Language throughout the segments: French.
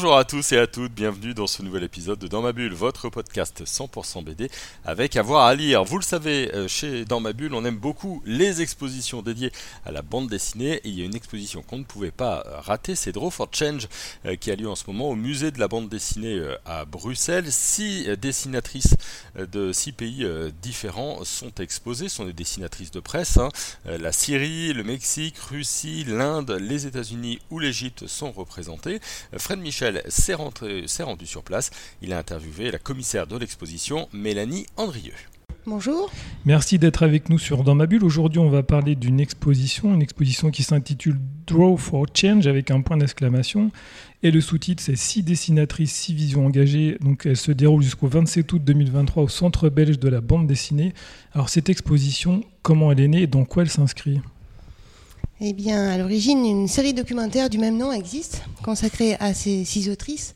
Bonjour à tous et à toutes, bienvenue dans ce nouvel épisode de Dans ma bulle, votre podcast 100% BD avec avoir à, lire. Vous le savez, euh, chez Dans ma bulle, on aime beaucoup les expositions dédiées à la bande dessinée il y a une exposition qu'on ne pouvait pas euh, rater, c'est Draw for Change euh, qui a lieu en ce moment au musée de la bande dessinée à Bruxelles. Six dessinatrices de six pays différents sont exposées, ce sont des dessinatrices de presse. Hein. La Syrie, le Mexique, Russie, l'Inde, les États-Unis ou l'Égypte sont représentés. Fred Michel s'est rendu sur place. Il a interviewé la commissaire de l'exposition, Mélanie Andrieux. Bonjour. Merci d'être avec nous sur Dans ma bulle. Aujourd'hui, on va parler d'une exposition, une exposition qui s'intitule Draw for Change avec un point d'exclamation. Et le sous-titre, c'est Six dessinatrices, six visions engagées. Donc, elle se déroule jusqu'au 27 août 2023 au Centre belge de la bande dessinée. Alors, cette exposition, comment elle est née et dans quoi elle s'inscrit? Eh bien, à l'origine, une série documentaire du même nom existe, consacrée à ces six autrices.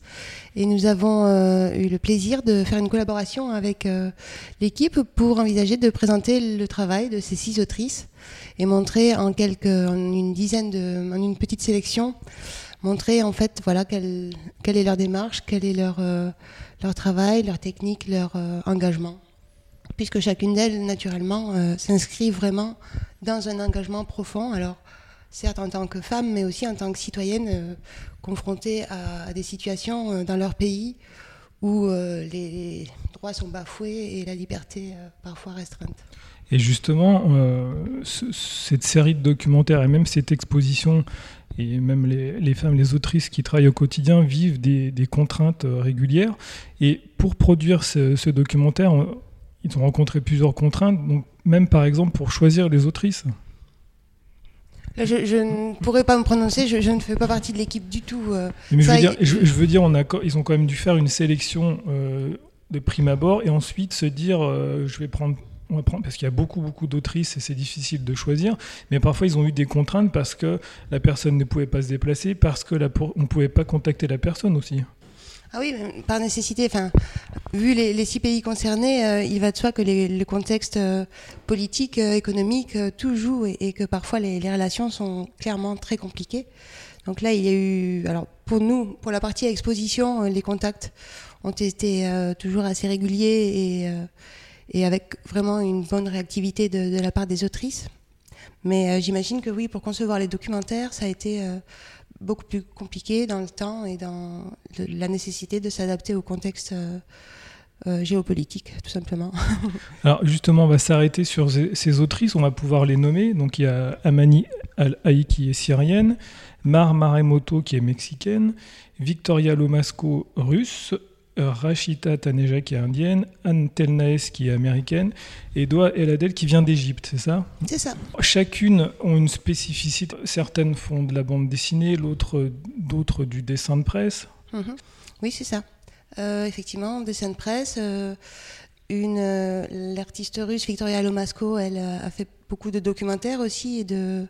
Et nous avons euh, eu le plaisir de faire une collaboration avec euh, l'équipe pour envisager de présenter le travail de ces six autrices et montrer en quelques, en une dizaine de, en une petite sélection, montrer en fait, voilà, quelle, quelle est leur démarche, quel est leur, euh, leur travail, leur technique, leur engagement puisque chacune d'elles, naturellement, s'inscrit vraiment dans un engagement profond. Alors, certes en tant que femme, mais aussi en tant que citoyenne euh, confrontée à, des situations euh, dans leur pays où euh, les droits sont bafoués et la liberté parfois restreinte. Et justement, cette série de documentaires et même cette exposition, et même les, femmes, les autrices qui travaillent au quotidien vivent des, contraintes régulières. Et pour produire ce, documentaire, ils ont rencontré plusieurs contraintes, donc même par exemple pour choisir les autrices. Je, ne pourrais pas me prononcer, je, ne fais pas partie de l'équipe du tout. Euh. Mais je, veux dire, je, veux dire, on a, ils ont quand même dû faire une sélection euh, de prime abord et ensuite se dire, euh, je vais prendre, on va prendre, parce qu'il y a beaucoup, beaucoup d'autrices et c'est difficile de choisir. Mais parfois, ils ont eu des contraintes parce que la personne ne pouvait pas se déplacer, parce que la, on ne pouvait pas contacter la personne aussi. Ah oui, par nécessité. Enfin, vu les, six pays concernés, euh, il va de soi que le contexte euh, politique, euh, économique, tout joue et, que parfois les, relations sont clairement très compliquées. Donc là, il y a eu, alors pour nous, pour la partie exposition, les contacts ont été toujours assez réguliers et, avec vraiment une bonne réactivité de la part des autrices. Mais j'imagine que oui, pour concevoir les documentaires, ça a été beaucoup plus compliqué dans le temps et dans la nécessité de s'adapter au contexte euh, euh, géopolitique, tout simplement. Alors justement, on va s'arrêter sur ces, autrices, on va pouvoir les nommer. Donc il y a Amani Al-Haï qui est syrienne, Mar Maremoto qui est mexicaine, Victoria Lomasco russe, Rachita Taneja qui est indienne, Anne Telnaes qui est américaine et Doa Eladel qui vient d'Égypte, c'est ça? C'est ça. Chacune ont une spécificité. Certaines font de la bande dessinée, l'autre d'autres du dessin de presse. Mhm. Oui, c'est ça. Euh, effectivement, dessin de presse. Euh, une, euh, l'artiste russe Victoria Lomasco, elle a fait beaucoup de documentaires aussi et de,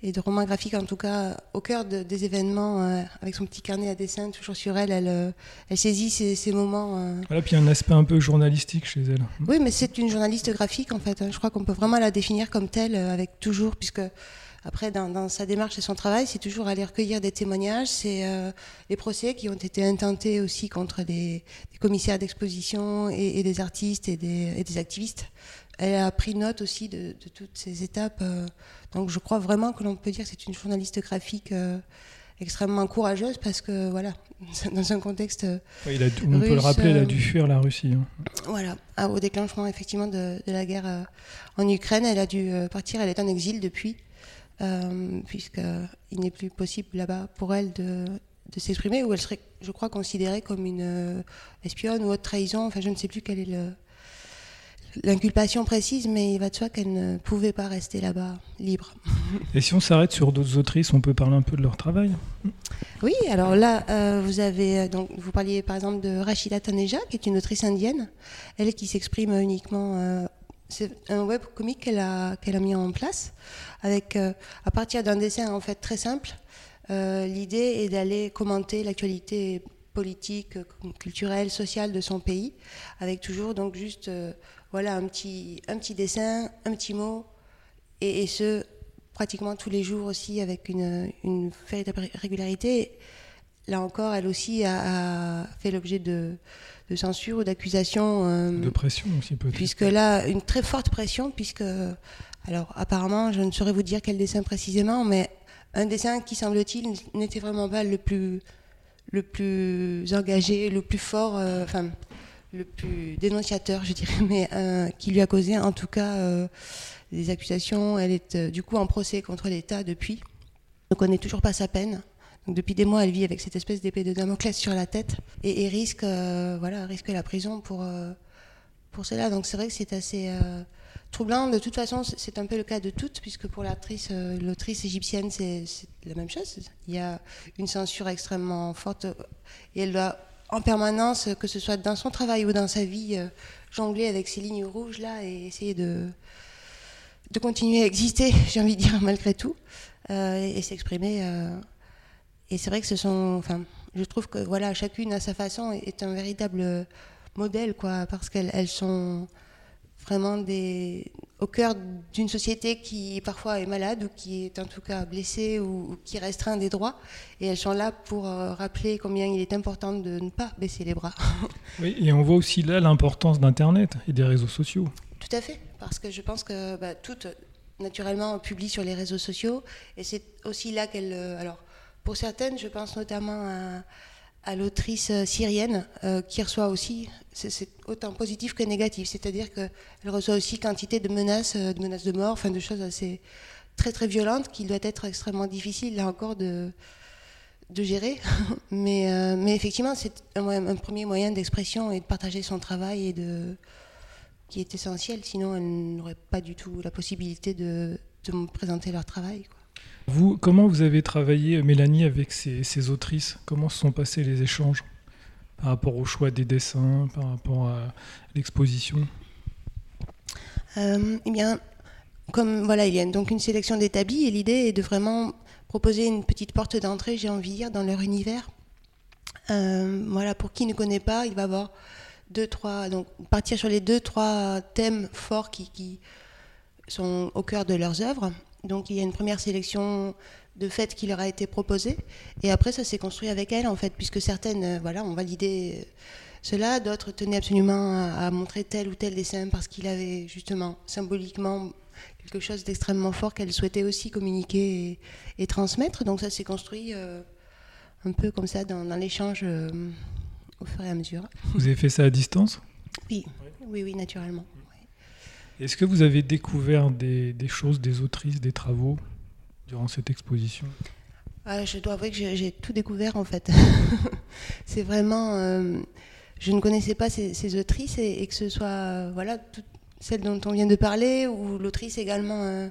et de romans graphiques, en tout cas au cœur des événements, euh, avec son petit carnet à dessin toujours sur elle, elle, euh, elle saisit ces, moments. Euh. Voilà, puis il y a un aspect un peu journalistique chez elle. Oui, mais c'est une journaliste graphique en fait. Hein. Je crois qu'on peut vraiment la définir comme telle, avec toujours, puisque après, dans, sa démarche et son travail, c'est toujours aller recueillir des témoignages. C'est les procès qui ont été intentés aussi contre des, commissaires d'exposition et, des artistes et des, et des activistes elle a pris note aussi de, toutes ces étapes. Euh, donc je crois vraiment que l'on peut dire que c'est une journaliste graphique euh, extrêmement courageuse parce que voilà, dans un contexte. Oui, on peut le rappeler, elle a dû euh, fuir la Russie. Hein. Voilà, ah, au déclenchement effectivement de, la guerre en Ukraine, elle a dû partir. Elle est en exil depuis, puisqu'il n'est plus possible là-bas pour elle de, de s'exprimer, ou elle serait, je crois, considérée comme une espionne ou autre trahison. Enfin, je ne sais plus quel est le l'inculpation précise, mais il va de soi qu'elle ne pouvait pas rester là-bas libre. Et si on s'arrête sur d'autres autrices, on peut parler un peu de leur travail? Oui, alors là, euh, vous avez euh, donc vous parliez par exemple de Rachida Taneja, qui est une autrice indienne, elle qui s'exprime uniquement. Euh, c'est un web comique qu'elle a, qu'elle a mis en place, avec à partir d'un dessin en fait très simple. L'idée est d'aller commenter l'actualité politique, culturelle, sociale de son pays, avec toujours donc juste voilà un petit, un petit dessin, un petit mot, et, ce pratiquement tous les jours aussi avec une, une véritable régularité. Là encore, elle aussi a, fait l'objet de, censure ou d'accusations. de pression aussi peut-être. Puisque là, une très forte pression, puisque alors apparemment, je ne saurais vous dire quel dessin précisément, mais un dessin qui semble-t-il n'était vraiment pas le plus le plus engagé, le plus fort, euh, enfin le plus dénonciateur, je dirais, mais qui lui a causé en tout cas euh, des accusations. Elle est euh, du coup en procès contre l'État depuis. On ne connaît toujours pas sa peine. Donc depuis des mois, elle vit avec cette espèce d'épée de Damoclès sur la tête et, risque, voilà, risque la prison pour, pour cela. Donc c'est vrai que c'est assez troublant. De toute façon, c'est un peu le cas de toutes, puisque pour l'actrice, euh, l'autrice égyptienne, c'est la même chose. Il y a une censure extrêmement forte et elle doit en permanence, que ce soit dans son travail ou dans sa vie, euh, jongler avec ces lignes rouges là et essayer de, de continuer à exister, j'ai envie de dire, malgré tout, euh, et, s'exprimer. et c'est vrai que ce sont. Enfin, je trouve que voilà, chacune à sa façon est un véritable modèle, quoi, parce qu'elles sont vraiment des, au cœur d'une société qui parfois est malade ou qui est en tout cas blessée ou, qui restreint des droits. Et elles sont là pour euh, rappeler combien il est important de ne pas baisser les bras. oui, et on voit aussi là l'importance d'Internet et des réseaux sociaux. Tout à fait, parce que je pense que bah, toutes, naturellement, publient sur les réseaux sociaux. Et c'est aussi là qu'elles... Euh, alors, pour certaines, je pense notamment à à l'autrice euh, syrienne euh, qui reçoit aussi, c'est autant positif que négatif, c'est-à-dire qu'elle reçoit aussi quantité de menaces, euh, de menaces de mort, enfin de choses assez très très violentes qui doit être extrêmement difficile là encore de, de gérer. mais, mais effectivement, c'est un, premier moyen d'expression et de partager son travail et de, qui est essentiel, sinon elle n'aurait pas du tout la possibilité de, de présenter leur travail. Comment vous avez travaillé, Mélanie, avec ces, autrices? Comment se sont passés les échanges? Par rapport au choix des dessins, par rapport à l'exposition? Euh, Eh bien, comme voilà, il y a donc une sélection d'établis et l'idée est de vraiment proposer une petite porte d'entrée, j'ai envie de dire, dans leur univers. Euh, voilà, pour qui ne connaît pas, il va avoir deux, trois, donc partir sur les deux, trois thèmes forts qui, qui sont au cœur de leurs œuvres donc il y a une première sélection de faits qui leur a été proposée. Et après, ça s'est construit avec elle, en fait, puisque certaines, euh, voilà, ont validé euh, cela, d'autres tenaient absolument à, montrer tel ou tel dessin parce qu'il avait justement symboliquement quelque chose d'extrêmement fort qu'elle souhaitait aussi communiquer et, transmettre. Donc ça s'est construit euh, un peu comme ça dans, l'échange au fur et à mesure. Vous avez fait ça à distance? Oui, oui, oui, naturellement. Est-ce que vous avez découvert des, choses, des autrices, des travaux durant cette exposition? Ah, Je dois avouer que j'ai tout découvert en fait. c'est vraiment. Euh, je ne connaissais pas ces, autrices et, que ce soit euh, voilà, celles dont on vient de parler ou l'autrice également euh,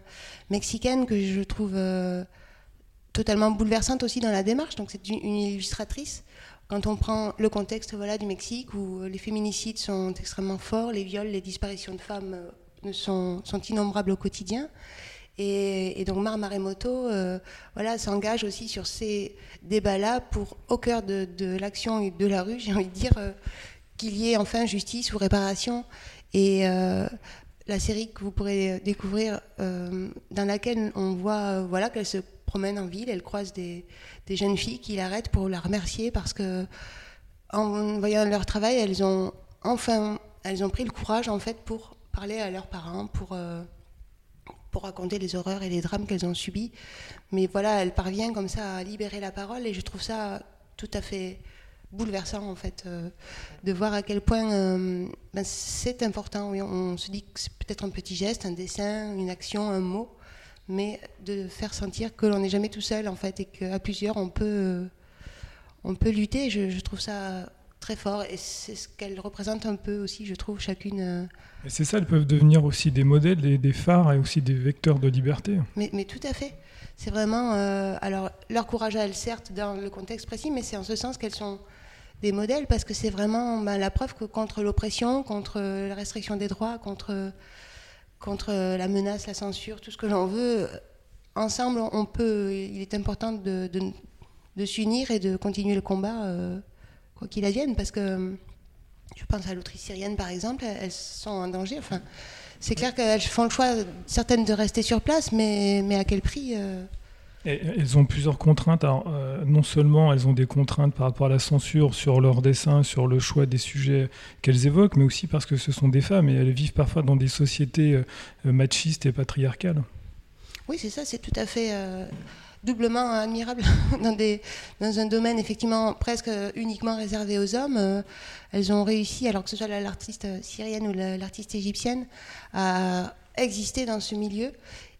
mexicaine que je trouve totalement bouleversante aussi dans la démarche. Donc c'est une, illustratrice quand on prend le contexte voilà, du Mexique où les féminicides sont extrêmement forts, les viols, les disparitions de femmes sont, sont innombrables au quotidien. Et, donc Mar Maremoto euh, voilà, s'engage aussi sur ces débats-là pour, au cœur de, l'action de la rue, j'ai envie de dire, euh, qu'il y ait enfin justice ou réparation. Et euh, la série que vous pourrez découvrir, dans laquelle on voit voilà, qu'elle se promène en ville, elle croise des, des, jeunes filles qui l'arrêtent pour la remercier parce que en voyant leur travail, elles ont enfin elles ont pris le courage en fait pour parler à leurs parents pour, euh, pour raconter les horreurs et les drames qu'elles ont subis. Mais voilà, elle parvient comme ça à libérer la parole et je trouve ça tout à fait bouleversant en fait euh, de voir à quel point euh, ben, c'est important. on, se dit que c'est peut-être un petit geste, un dessin, une action, un mot, mais de faire sentir que l'on n'est jamais tout seul en fait et qu'à plusieurs on peut, on peut lutter. Je trouve ça très fort et c'est ce qu'elle représente un peu aussi, je trouve, chacune. Euh. c'est ça, elles peuvent devenir aussi des modèles, des, des, phares et aussi des vecteurs de liberté. Mais, mais tout à fait. C'est vraiment. Euh, alors, leur courage à elles, certes, dans le contexte précis, mais c'est en ce sens qu'elles sont des modèles parce que c'est vraiment ben, la preuve que contre l'oppression, contre la restriction des droits, contre, contre la menace, la censure, tout ce que l'on veut, ensemble, on peut, il est important de, de, de s'unir et de continuer le combat, euh, quoi qu'il advienne, parce que je pense à l'autrice syrienne, par exemple, elles sont en danger. Enfin, c'est clair qu'elles font le choix, certaines, de rester sur place, mais, mais à quel prix euh Et elles ont plusieurs contraintes. Alors, euh, non seulement elles ont des contraintes par rapport à la censure sur leurs dessins, sur le choix des sujets qu'elles évoquent, mais aussi parce que ce sont des femmes et elles vivent parfois dans des sociétés euh, machistes et patriarcales. Oui, c'est ça, c'est tout à fait euh, doublement admirable dans, un domaine effectivement presque uniquement réservé aux hommes. Euh, elles ont réussi, alors que ce soit la- l'artiste syrienne ou la- l'artiste égyptienne, à exister dans ce milieu.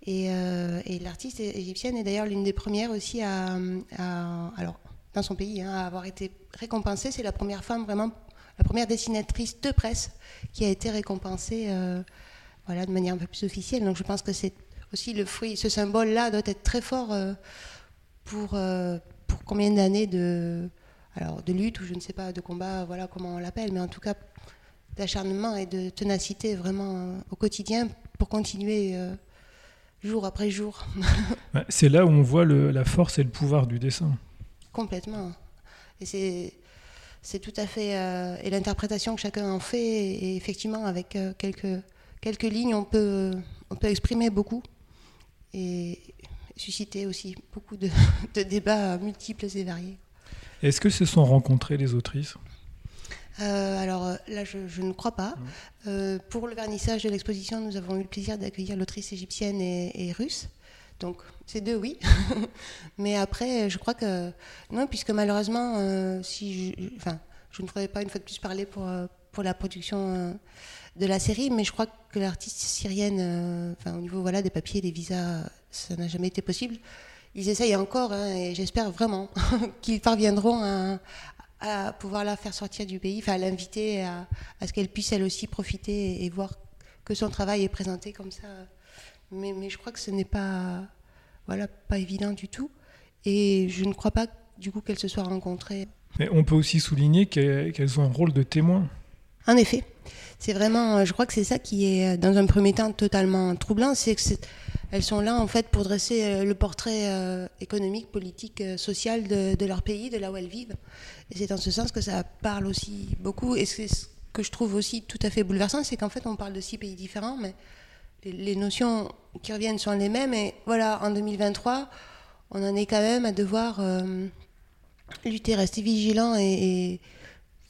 Et, euh, et l'artiste égyptienne est d'ailleurs l'une des premières aussi à, à- alors dans son pays, hein, à avoir été récompensée. C'est la première femme vraiment, la première dessinatrice de presse qui a été récompensée, euh, voilà, de manière un peu plus officielle. Donc je pense que c'est aussi le fruit, ce symbole-là doit être très fort euh, pour, euh, pour combien d'années de, alors, de lutte ou je ne sais pas, de combat, voilà comment on l'appelle, mais en tout cas d'acharnement et de ténacité vraiment euh, au quotidien pour continuer jour après jour, C'est là où on voit le- la force et le pouvoir du dessin. complètement. Et c'est c'est tout à fait euh, et l'interprétation que chacun en fait et, effectivement avec euh, quelques quelques lignes on peut on peut exprimer beaucoup et susciter aussi beaucoup de, de débats multiples et variés. Est-ce que se sont rencontrées les autrices? Euh, alors là, je, je ne crois pas. Euh, pour le vernissage de l'exposition, nous avons eu le plaisir d'accueillir l'autrice égyptienne et, et russe. Donc, ces deux, oui. Mais après, je crois que non, puisque malheureusement, euh, si je, enfin, je ne ferai pas une fois de plus parler pour, pour la production euh, de la série, mais je crois que l'artiste syrienne, euh, enfin, au niveau voilà, des papiers, des visas, ça n'a jamais été possible. Ils essayent encore, hein, et j'espère vraiment qu'ils parviendront à, pouvoir la faire sortir du pays, enfin à l'inviter à, ce qu'elle puisse elle aussi profiter et, voir que son travail est présenté comme ça. Mais, je crois que ce n'est pas, voilà, pas évident du tout. Et je ne crois pas du coup qu'elles se soient rencontrées. Mais on peut aussi souligner qu'elles ont un rôle de témoin. En effet, c'est vraiment, euh, je crois que c'est ça qui est euh, dans un premier temps totalement troublant, c'est que elles sont là en fait pour dresser euh, le portrait économique, politique, social de, leur pays, de là où elles vivent. Et c'est dans ce sens que ça parle aussi beaucoup. Et c'est ce que je trouve aussi tout à fait bouleversant, c'est qu'en fait on parle de six pays différents, mais les, notions qui reviennent sont les mêmes. Et voilà, en 2023, on en est quand même à devoir lutter, rester vigilant et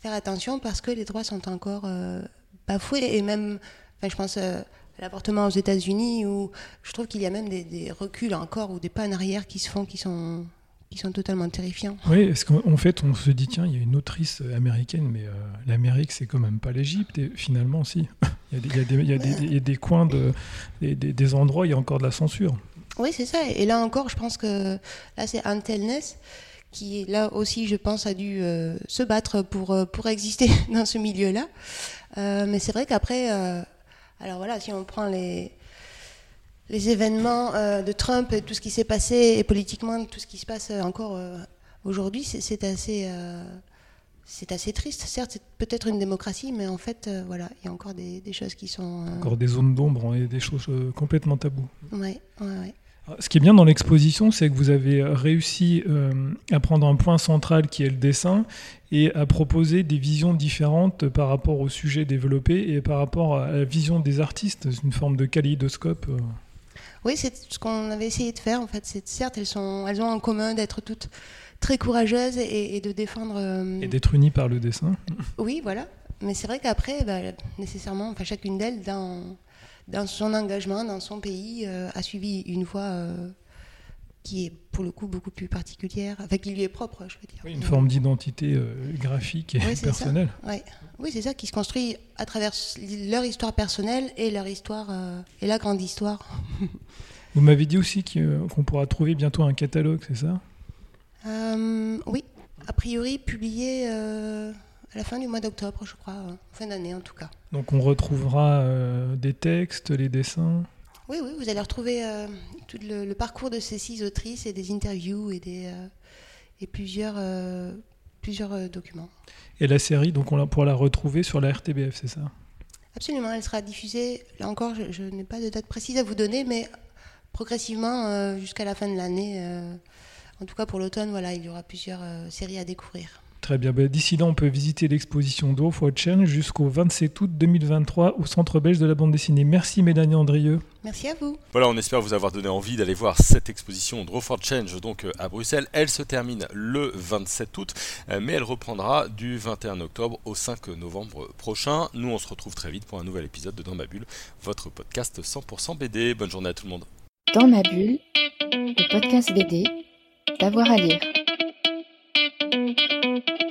faire attention parce que les droits sont encore euh, bafoués et même, enfin, je pense euh, l'avortement aux États-Unis où je trouve qu'il y a même des, des reculs encore ou des pas en arrière qui se font qui sont qui sont totalement terrifiants. Oui, parce qu'en fait, on se dit, tiens, il y a une autrice américaine, mais euh, l'Amérique, c'est quand même pas l'Égypte. Et finalement, si. Il y a des, coins, de, des, endroits, il y a encore de la censure. Oui, c'est ça. Et là encore, je pense que là, c'est Antelness qui, là aussi, je pense, a dû euh, se battre pour, euh, pour exister dans ce milieu-là. Euh, mais c'est vrai qu'après, euh, alors voilà, si on prend les, les événements de Trump et tout ce qui s'est passé, et politiquement, tout ce qui se passe encore aujourd'hui, c'est- assez. c'est assez triste, certes, c'est peut-être une démocratie, mais en fait, voilà, il y a encore des, des choses qui sont. Encore des zones d'ombre et des choses complètement taboues. ouais, ouais, ouais. Alors, Ce qui est bien dans l'exposition, c'est que vous avez réussi euh, à prendre un point central qui est le dessin et à proposer des visions différentes par rapport au sujet développé et par rapport à la vision des artistes, une forme de kaléidoscope. euh. Oui, c'est ce qu'on avait essayé de faire en fait. C'est certes, elles sont, elles ont en commun d'être toutes très courageuses et, et de défendre. euh, et d'être unis par le dessin. Oui, voilà. Mais c'est vrai qu'après, bah, nécessairement, enfin chacune d'elles, dans, dans son engagement, dans son pays, euh, a suivi une voie euh, qui est pour le coup beaucoup plus particulière, enfin qui lui est propre, je veux dire. Oui, une forme d'identité euh, graphique et Oui, personnelle. Ouais. Oui, c'est ça qui se construit à travers leur histoire personnelle et leur histoire euh, et la grande histoire. Vous m'avez dit aussi qu'on pourra trouver bientôt un catalogue, c'est ça? Euh, oui, a priori publié à la fin du mois d'octobre, je crois, euh, fin d'année en tout cas. Donc on retrouvera euh, des textes, les dessins. Oui, oui, vous allez retrouver euh, tout le, le parcours de ces six autrices et des interviews et, des, euh, et plusieurs, plusieurs documents. Et la série, donc on pourra la retrouver sur la RTBF, c'est ça? Absolument, elle sera diffusée, là encore, je, je n'ai pas de date précise à vous donner, mais progressivement jusqu'à la fin de l'année. en tout cas pour l'automne, voilà, il y aura plusieurs séries à découvrir. Très bien. Ben, d'ici là, on peut visiter l'exposition Dwarf Watch jusqu'au 27 août 2023 au Centre belge de la bande dessinée. Merci Mélanie Andrieux. Merci à vous. Voilà, on espère vous avoir donné envie d'aller voir cette exposition Draw Change donc euh, à Bruxelles. Elle se termine le 27 août, euh, mais elle reprendra du 21 octobre au 5 novembre prochain. Nous, on se retrouve très vite pour un nouvel épisode de Dans ma bulle, votre podcast 100% BD. Bonne journée à tout le monde. Dans ma bulle, le podcast BD, d'avoir à lire. Música